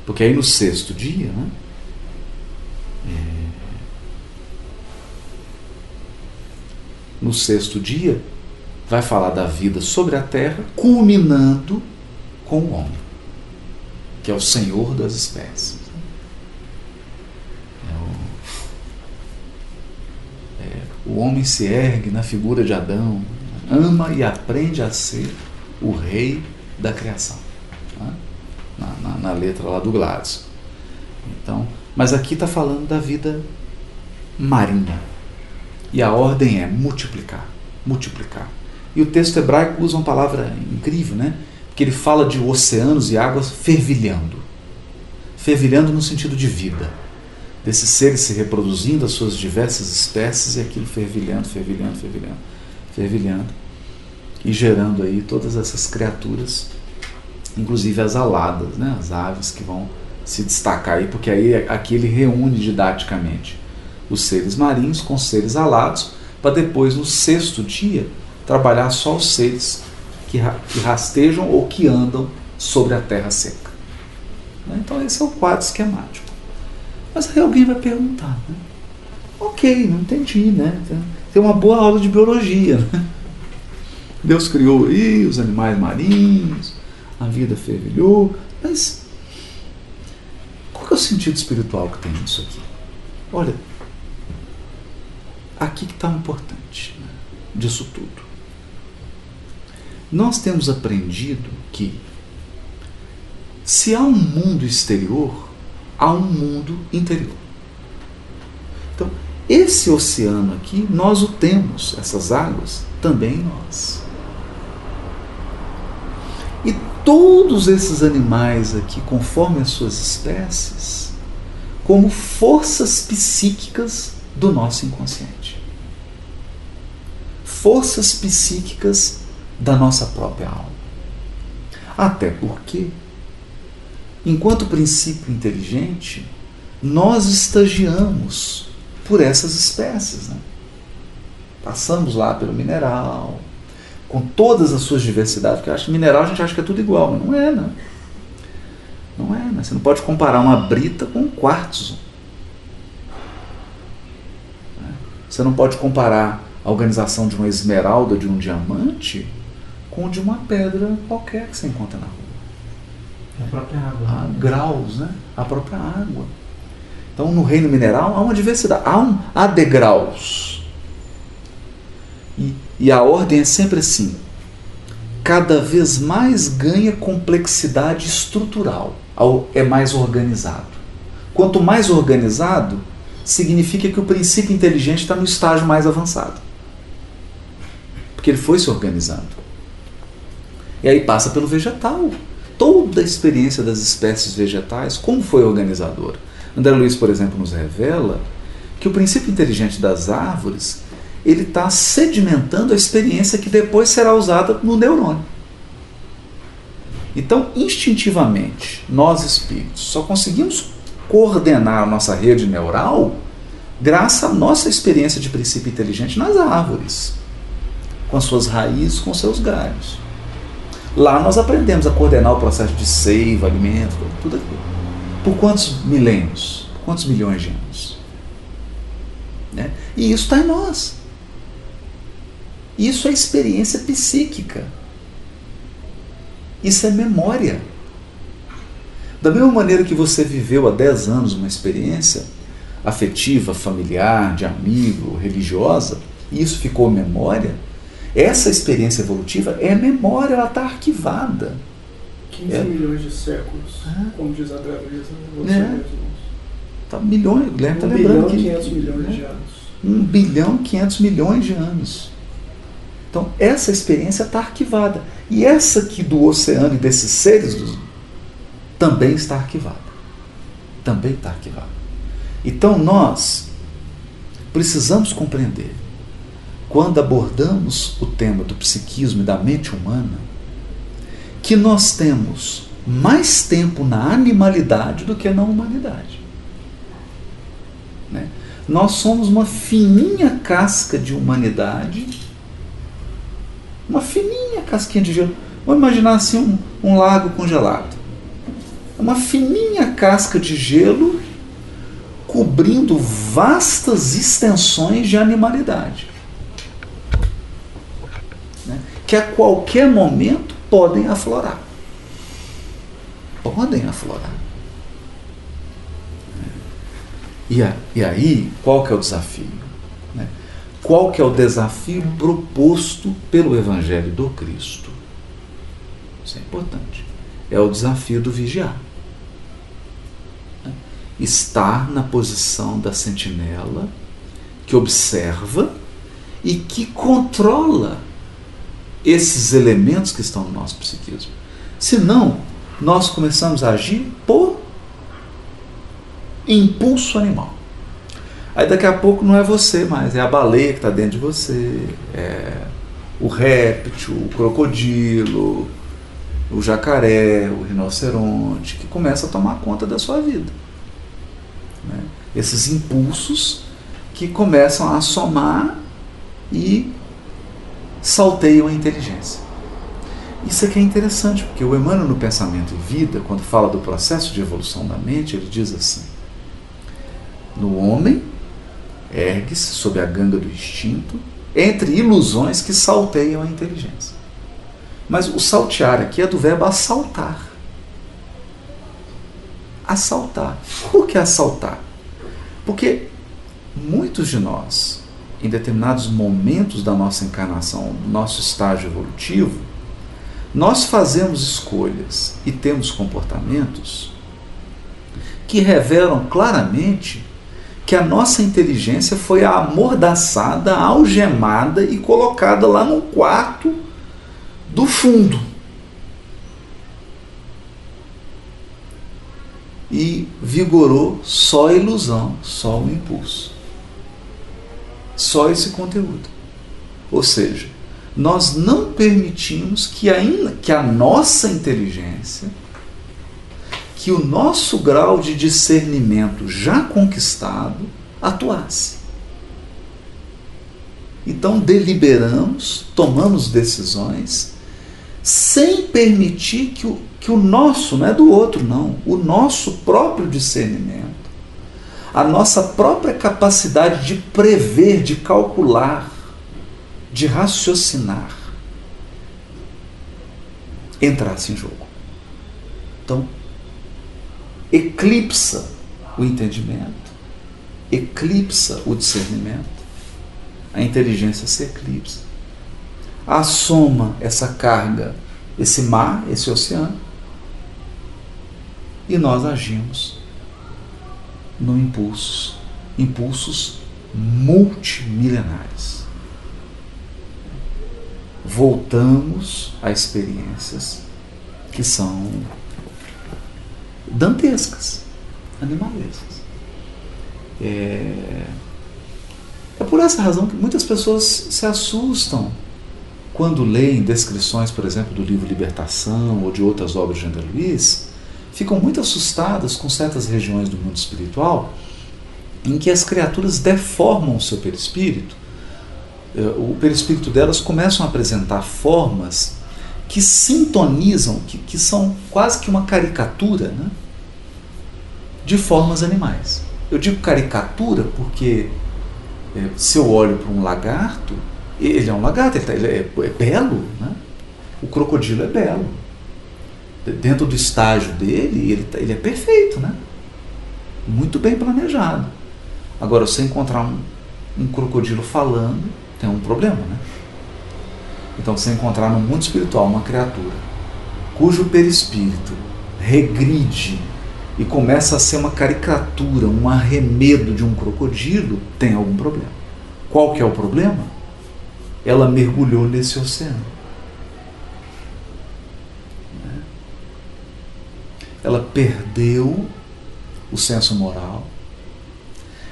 Porque aí no sexto dia, né? É... No sexto dia, vai falar da vida sobre a terra, culminando com o homem, que é o Senhor das espécies. É o, homem se ergue na figura de Adão, ama e aprende a ser o rei da criação. Né? Na, na, na, letra lá do Gladys. Então, mas aqui está falando da vida marinha. E a ordem é multiplicar, multiplicar. E o texto hebraico usa uma palavra incrível, né? Porque ele fala de oceanos e águas fervilhando. Fervilhando no sentido de vida. Desses seres se reproduzindo, as suas diversas espécies, e aquilo fervilhando, fervilhando, fervilhando, fervilhando. E gerando aí todas essas criaturas, inclusive as aladas, né? as aves que vão se destacar aí, porque aí aqui ele reúne didaticamente os seres marinhos com os seres alados, para depois, no sexto dia, trabalhar só os seres que, que rastejam ou que andam sobre a terra seca. Então, esse é o quadro esquemático. Mas aí alguém vai perguntar: né? ok, não entendi, né? Tem uma boa aula de biologia. Né? Deus criou aí os animais marinhos, a vida fervilhou, mas qual é o sentido espiritual que tem nisso aqui? Olha, aqui que está o importante né, disso tudo. Nós temos aprendido que se há um mundo exterior, há um mundo interior. Então, esse oceano aqui, nós o temos, essas águas, também nós. E todos esses animais aqui, conforme as suas espécies, como forças psíquicas do nosso inconsciente. Forças psíquicas da nossa própria alma. Até porque, enquanto princípio inteligente, nós estagiamos por essas espécies. Né? Passamos lá pelo mineral, com todas as suas diversidades, porque acho mineral a gente acha que é tudo igual, mas não é, né? Não é, né? Você não pode comparar uma brita com um quartzo. Você não pode comparar a organização de uma esmeralda de um diamante com de uma pedra qualquer que você encontra na rua. A própria água. Há né? graus, né? A própria água. Então, no reino mineral há uma diversidade, há, um, há degraus. E, e a ordem é sempre assim: cada vez mais ganha complexidade estrutural, é mais organizado. Quanto mais organizado, significa que o princípio inteligente está no estágio mais avançado. Porque ele foi se organizando. E aí passa pelo vegetal. Toda a experiência das espécies vegetais, como foi organizadora. André Luiz, por exemplo, nos revela que o princípio inteligente das árvores ele está sedimentando a experiência que depois será usada no neurônio. Então, instintivamente, nós espíritos só conseguimos coordenar a nossa rede neural graças à nossa experiência de princípio inteligente nas árvores, com as suas raízes, com seus galhos. Lá nós aprendemos a coordenar o processo de seiva, alimento, tudo aquilo. Por quantos milênios? Por quantos milhões de anos? Né? E isso está em nós. Isso é experiência psíquica. Isso é memória. Da mesma maneira que você viveu há 10 anos uma experiência afetiva, familiar, de amigo, religiosa, e isso ficou memória, essa experiência evolutiva é memória, ela está arquivada. 15 é. milhões de séculos, ah. como diz a Luísa, é. Tá milhões, o Guilherme está um lembrando bilhão, 500 milhões né? de anos. 1 bilhão 500 milhões de anos. Então, essa experiência está arquivada. E essa aqui do oceano e desses seres do, também está arquivada. Também está arquivada. Então, nós precisamos compreender quando abordamos o tema do psiquismo e da mente humana, que nós temos mais tempo na animalidade do que na humanidade. Né? Nós somos uma fininha casca de humanidade, uma fininha casquinha de gelo. Vamos imaginar assim um, um lago congelado. Uma fininha casca de gelo cobrindo vastas extensões de animalidade. Né? Que a qualquer momento podem aflorar. Podem aflorar. E, a, e aí, qual que é o desafio? Né? Qual que é o desafio proposto pelo Evangelho do Cristo? Isso é importante. É o desafio do vigiar. Né? Estar na posição da sentinela que observa e que controla esses elementos que estão no nosso psiquismo. Senão, nós começamos a agir por impulso animal. Aí daqui a pouco não é você mais, é a baleia que está dentro de você, é o réptil, o crocodilo, o jacaré, o rinoceronte, que começa a tomar conta da sua vida. Né? Esses impulsos que começam a somar e salteiam a inteligência. Isso aqui é interessante, porque o Emmanuel no Pensamento e Vida, quando fala do processo de evolução da mente, ele diz assim: No homem, ergue-se sob a ganga do instinto, entre ilusões que salteiam a inteligência. Mas o saltear aqui é do verbo assaltar. Assaltar. Por que assaltar? Porque muitos de nós, em determinados momentos da nossa encarnação, do nosso estágio evolutivo, nós fazemos escolhas e temos comportamentos que revelam claramente que a nossa inteligência foi amordaçada, algemada e colocada lá num quarto do fundo. E vigorou só a ilusão, só o impulso. Só esse conteúdo. Ou seja, nós não permitimos que, ainda, que a nossa inteligência, que o nosso grau de discernimento já conquistado atuasse. Então deliberamos, tomamos decisões sem permitir que o, que o nosso, não é do outro, não, o nosso próprio discernimento, a nossa própria capacidade de prever, de calcular, de raciocinar, entrasse em jogo. Então, eclipsa o entendimento, eclipsa o discernimento, a inteligência se eclipsa assoma essa carga, esse mar, esse oceano, e nós agimos no impulso, impulsos multimilenares. Voltamos a experiências que são dantescas, animalescas. É, é por essa razão que muitas pessoas se assustam quando leem descrições, por exemplo, do livro Libertação ou de outras obras de André Luiz, ficam muito assustadas com certas regiões do mundo espiritual em que as criaturas deformam o seu perispírito. É, o perispírito delas começam a apresentar formas que sintonizam, que, que são quase que uma caricatura né, de formas animais. Eu digo caricatura porque é, se eu olho para um lagarto, ele é um lagarto, ele, tá, ele é, é, belo, né? O crocodilo é belo. Dentro do estágio dele, ele, tá, ele é perfeito, né? Muito bem planejado. Agora, você encontrar um, um crocodilo falando, tem um problema, né? Então, você encontrar no mundo espiritual uma criatura cujo perispírito regride e começa a ser uma caricatura, um arremedo de um crocodilo, tem algum problema. Qual que é o problema? ela mergulhou nesse oceano. Ela perdeu o senso moral,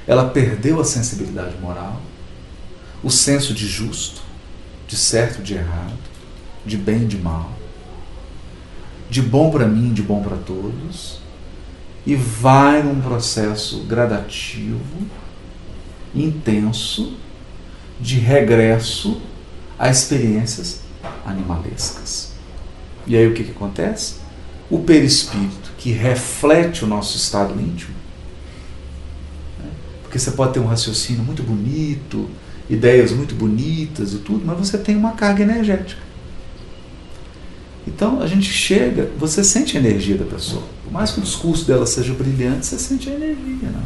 ela perdeu a sensibilidade moral, o senso de justo, de certo, de errado, de bem e de mal, de bom para mim, de bom para todos, e vai num processo gradativo, intenso, de regresso a experiências animalescas. E aí o que, que acontece? O perispírito, que reflete o nosso estado íntimo, né? porque você pode ter um raciocínio muito bonito, ideias muito bonitas e tudo, mas você tem uma carga energética. Então a gente chega, você sente a energia da pessoa. Por mais que o discurso dela seja brilhante, você sente a energia. Né?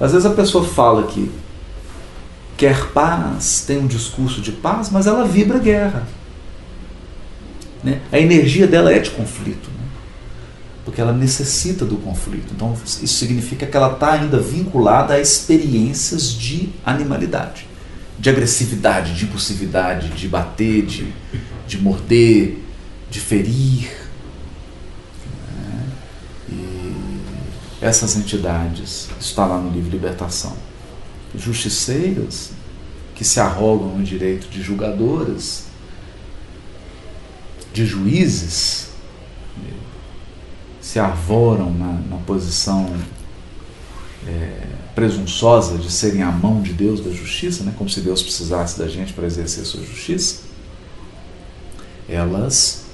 Às vezes a pessoa fala que quer paz, tem um discurso de paz, mas ela vibra guerra. Né? A energia dela é de conflito, né? porque ela necessita do conflito. Então isso significa que ela está ainda vinculada a experiências de animalidade, de agressividade, de impulsividade, de bater, de, de morder, de ferir. Né? E essas entidades, está lá no livro Libertação justiceiras que se arrogam o direito de julgadoras, de juízes, se arvoram na, na posição é, presunçosa de serem a mão de Deus da justiça, né? como se Deus precisasse da gente para exercer sua justiça, elas,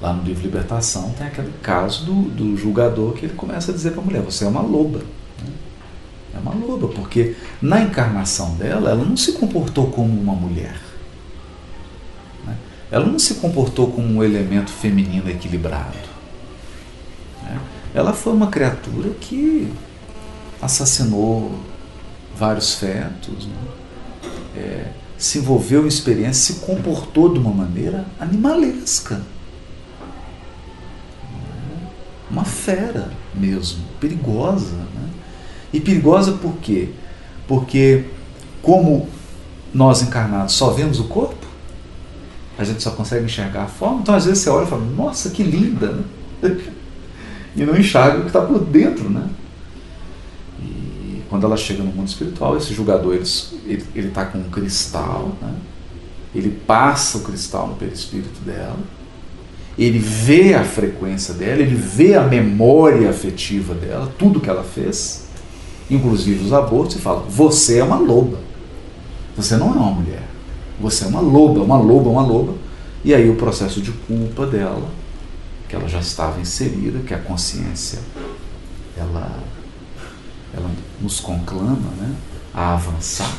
lá no livro Libertação, tem aquele caso do, do julgador que ele começa a dizer para a mulher: Você é uma loba. É uma loba, porque na encarnação dela, ela não se comportou como uma mulher. Ela não se comportou como um elemento feminino equilibrado. Né? Ela foi uma criatura que assassinou vários fetos, né? é, se envolveu em experiência, se comportou de uma maneira animalesca. Uma fera mesmo, perigosa. Né? E perigosa por quê? Porque, como nós encarnados só vemos o corpo, a gente só consegue enxergar a forma, então às vezes você olha e fala, nossa, que linda, né? e não enxerga o que está por dentro, né? E quando ela chega no mundo espiritual, esse julgador ele está com um cristal, né? ele passa o cristal no perispírito dela, ele vê a frequência dela, ele vê a memória afetiva dela, tudo que ela fez, inclusive os abortos, e fala: você é uma loba. Você não é uma mulher. Você é uma loba, uma loba, uma loba. E aí o processo de culpa dela, que ela já estava inserida, que a consciência ela, ela nos conclama né, a avançar,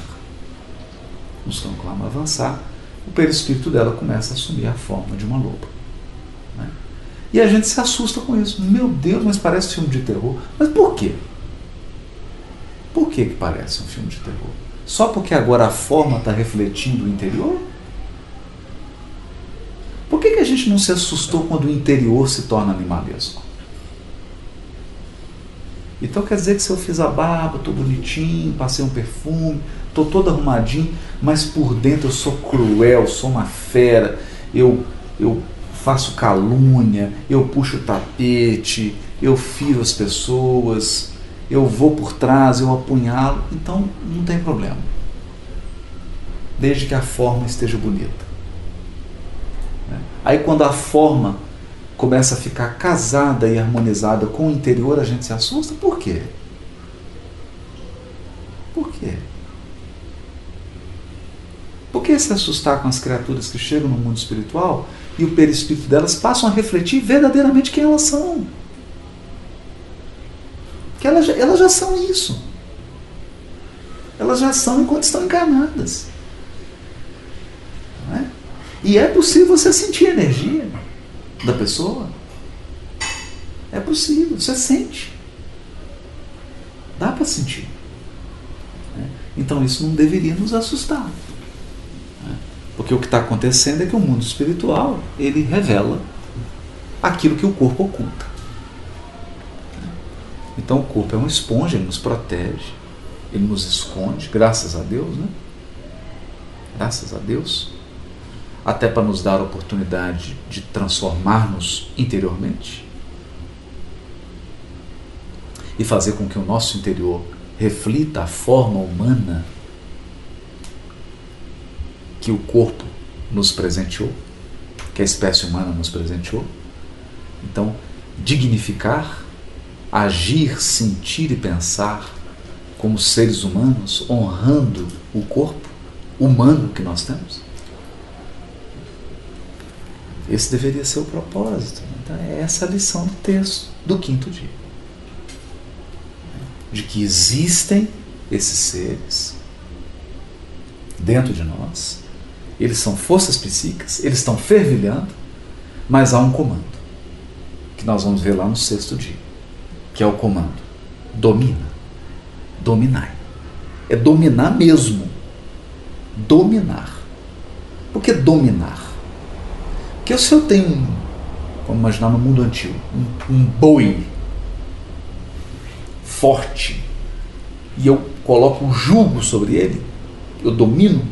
nos conclama a avançar, o perispírito dela começa a assumir a forma de uma loba. Né? E a gente se assusta com isso. Meu Deus, mas parece filme de terror. Mas por quê? Por que, que parece um filme de terror? Só porque agora a forma está refletindo o interior? Por que, que a gente não se assustou quando o interior se torna animalesco? Então quer dizer que se eu fiz a barba, estou bonitinho, passei um perfume, estou todo arrumadinho, mas por dentro eu sou cruel, sou uma fera, eu, eu faço calúnia, eu puxo o tapete, eu firo as pessoas, eu vou por trás, eu apunhalo, então não tem problema. Desde que a forma esteja bonita. Né? Aí quando a forma começa a ficar casada e harmonizada com o interior, a gente se assusta. Por quê? Por quê? Por que se assustar com as criaturas que chegam no mundo espiritual e o perispírito delas passam a refletir verdadeiramente quem elas são? Que elas, elas já são isso. Elas já são enquanto estão encarnadas. É? E é possível você sentir a energia da pessoa. É possível, você sente. Dá para sentir. É? Então isso não deveria nos assustar. É? Porque o que está acontecendo é que o mundo espiritual ele revela aquilo que o corpo oculta. Então o corpo é uma esponja, ele nos protege, ele nos esconde, graças a Deus, né? Graças a Deus. Até para nos dar a oportunidade de transformar-nos interiormente e fazer com que o nosso interior reflita a forma humana que o corpo nos presenteou, que a espécie humana nos presenteou. Então, dignificar, agir, sentir e pensar como seres humanos, honrando o corpo humano que nós temos. Esse deveria ser o propósito. Então, é essa a lição do texto do quinto dia. De que existem esses seres dentro de nós, eles são forças psíquicas, eles estão fervilhando, mas há um comando, que nós vamos ver lá no sexto dia, que é o comando: domina, dominai. É dominar mesmo. Dominar. Por que dominar? Porque se eu tenho vamos imaginar no mundo antigo, um, um boi forte e eu coloco um jugo sobre ele, eu domino,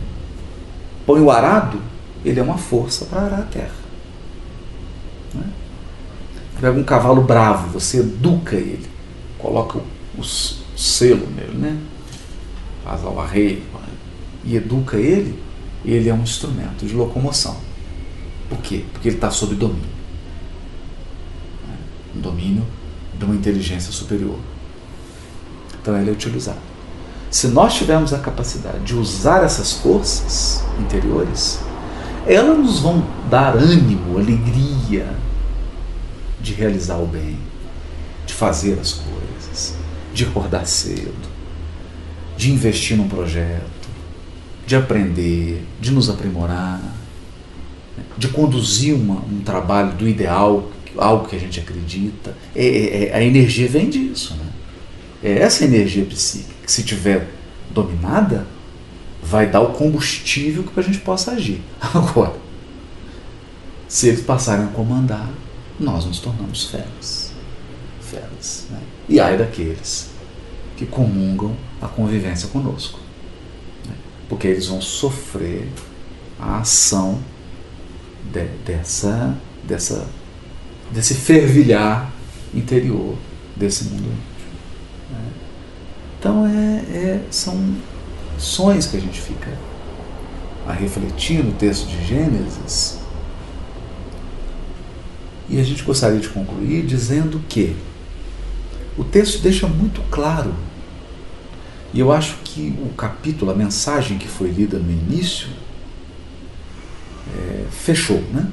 põe o arado, ele é uma força para arar a terra. Né? Pega um cavalo bravo, você educa ele, coloca o, o selo nele, né? faz ao arreio e educa ele, ele é um instrumento de locomoção. Por quê? Porque ele está sob domínio. Um domínio de uma inteligência superior. Então ele é utilizado. Se nós tivermos a capacidade de usar essas forças interiores, elas nos vão dar ânimo, alegria de realizar o bem, de fazer as coisas, de acordar cedo, de investir num projeto, de aprender, de nos aprimorar de conduzir uma, um trabalho do ideal, algo que a gente acredita. É, é, é, a energia vem disso. Né? É essa energia psíquica que, se tiver dominada, vai dar o combustível para a gente possa agir. Agora, se eles passarem a comandar, nós nos tornamos feras. Feras. Né? E ai daqueles que comungam a convivência conosco. Né? Porque eles vão sofrer a ação de, dessa, dessa, desse fervilhar interior desse mundo. Né? Então é, é, são sonhos que a gente fica a refletir no texto de Gênesis. E a gente gostaria de concluir dizendo que o texto deixa muito claro, e eu acho que o capítulo, a mensagem que foi lida no início, é, fechou, né?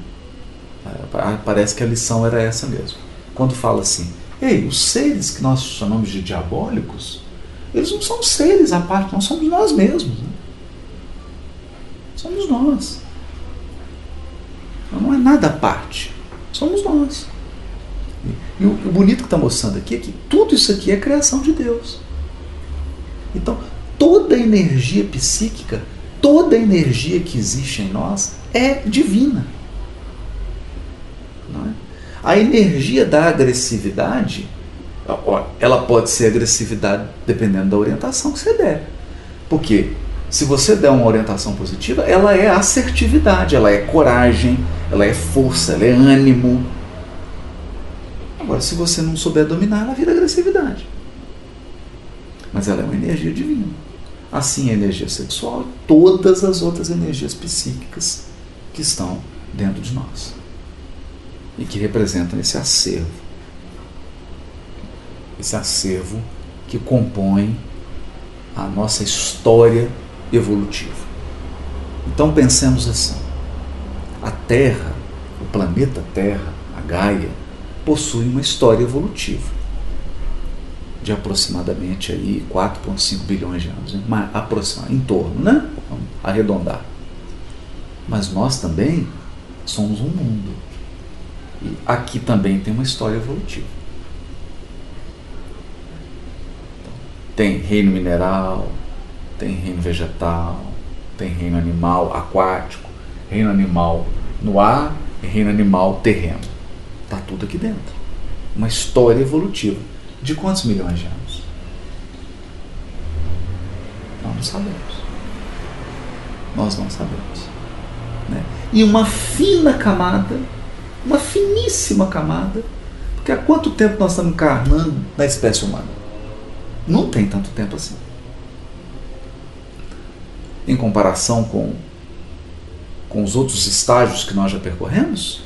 Parece que a lição era essa mesmo. Quando fala assim, ei, os seres que nós chamamos de diabólicos, eles não são seres à parte, nós somos nós mesmos. Né? Somos nós. Não é nada à parte. Somos nós. E o, bonito que está mostrando aqui é que tudo isso aqui é criação de Deus. Então, toda energia psíquica, toda energia que existe em nós é divina. É? A energia da agressividade, ela pode ser agressividade dependendo da orientação que você der. Porque se você der uma orientação positiva, ela é assertividade, ela é coragem, ela é força, ela é ânimo. Agora, se você não souber dominar, ela vira agressividade. Mas ela é uma energia divina. Assim, a energia sexual e todas as outras energias psíquicas que estão dentro de nós e que representam esse acervo, esse acervo que compõe a nossa história evolutiva. Então pensemos assim: a Terra, o planeta Terra, a Gaia, possui uma história evolutiva de aproximadamente aí 4,5 bilhões de anos, né? aproximadamente, em torno, né? Vamos arredondar. Mas nós também somos um mundo. E aqui também tem uma história evolutiva. Então, tem reino mineral, tem reino vegetal, tem reino animal aquático, reino animal no ar e reino animal terreno. Está tudo aqui dentro. Uma história evolutiva. De quantos milhões de anos? Nós não sabemos. Nós não sabemos. Né? E uma fina camada, uma finíssima camada, porque há quanto tempo nós estamos encarnando na espécie humana? Não tem tanto tempo assim. Em comparação com com os outros estágios que nós já percorremos,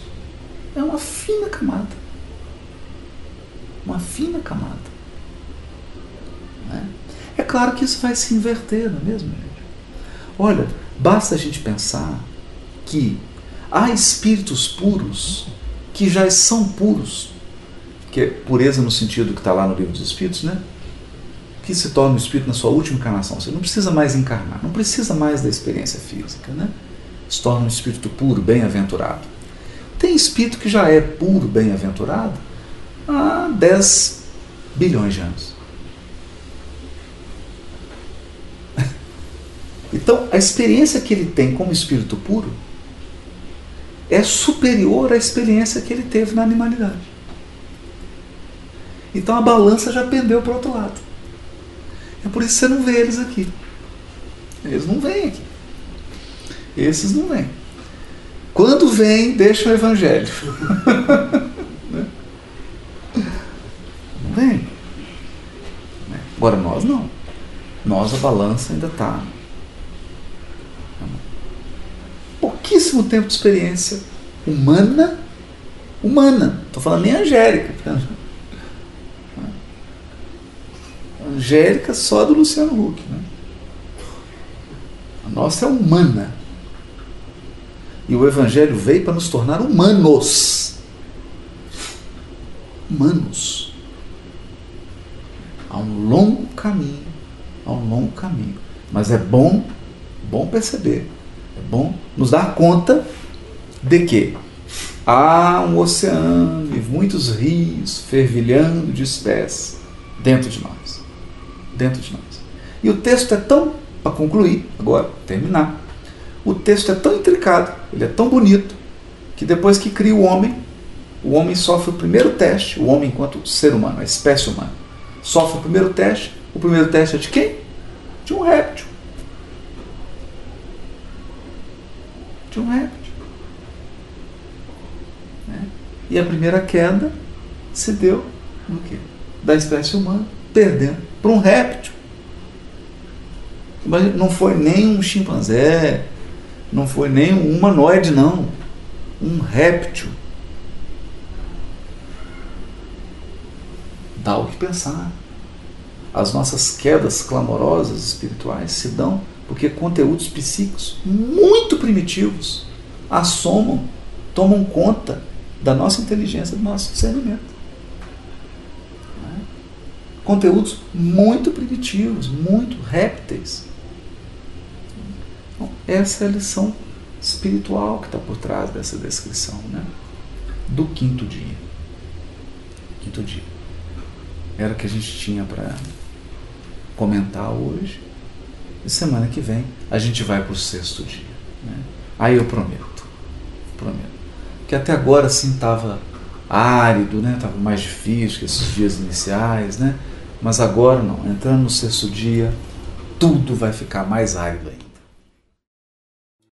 é uma fina camada. Uma fina camada. Né? É claro que isso vai se inverter, não é mesmo, gente? Olha, basta a gente pensar que há espíritos puros que já são puros, que é pureza no sentido que está lá no livro dos Espíritos, né? Que se torna o espírito na sua última encarnação. Você não precisa mais encarnar, não precisa mais da experiência física, né? Se torna um espírito puro, bem-aventurado. Tem espírito que já é puro, bem-aventurado há 10 bilhões de anos. Então, a experiência que ele tem como espírito puro é superior à experiência que ele teve na animalidade. Então a balança já pendeu para o outro lado. É por isso que você não vê eles aqui. Eles não vêm aqui. Esses não vêm. Quando vem, deixa o evangelho. Né? não vem. Agora nós não. Nós a balança ainda está pouquíssimo tempo de experiência humana, humana. Estou falando nem angélica. Angélica só do Luciano Huck. Né? A nossa é humana. E o Evangelho veio para nos tornar humanos. Humanos. Há um longo caminho. Há um longo caminho. Mas é bom, bom perceber é bom nos dar conta de que há um oceano e muitos rios fervilhando de espécies dentro de nós. Dentro de nós. E o texto é tão, para concluir, agora, terminar, o texto é tão intricado, ele é tão bonito, que depois que cria o homem, o homem sofre o primeiro teste, o homem enquanto ser humano, a espécie humana, sofre o primeiro teste. O primeiro teste é de quem? De um réptil. de um réptil. Né? E a primeira queda se deu no quê? Da espécie humana, perdendo para um réptil. Mas não foi nem um chimpanzé, não foi nem um humanoide, não. Um réptil. Dá o que pensar. As nossas quedas clamorosas espirituais se dão porque conteúdos psíquicos muito primitivos assomam, tomam conta da nossa inteligência, do nosso discernimento. Conteúdos muito primitivos, muito répteis. Então, essa é a lição espiritual que está por trás dessa descrição né? do quinto dia. Quinto dia. Era o que a gente tinha para comentar hoje. E semana que vem a gente vai para o sexto dia. Né? Aí eu prometo, prometo. Que até agora assim estava árido, né? Estava mais difícil que esses dias iniciais, né? Mas agora não. Entrando no sexto dia, tudo vai ficar mais árido ainda.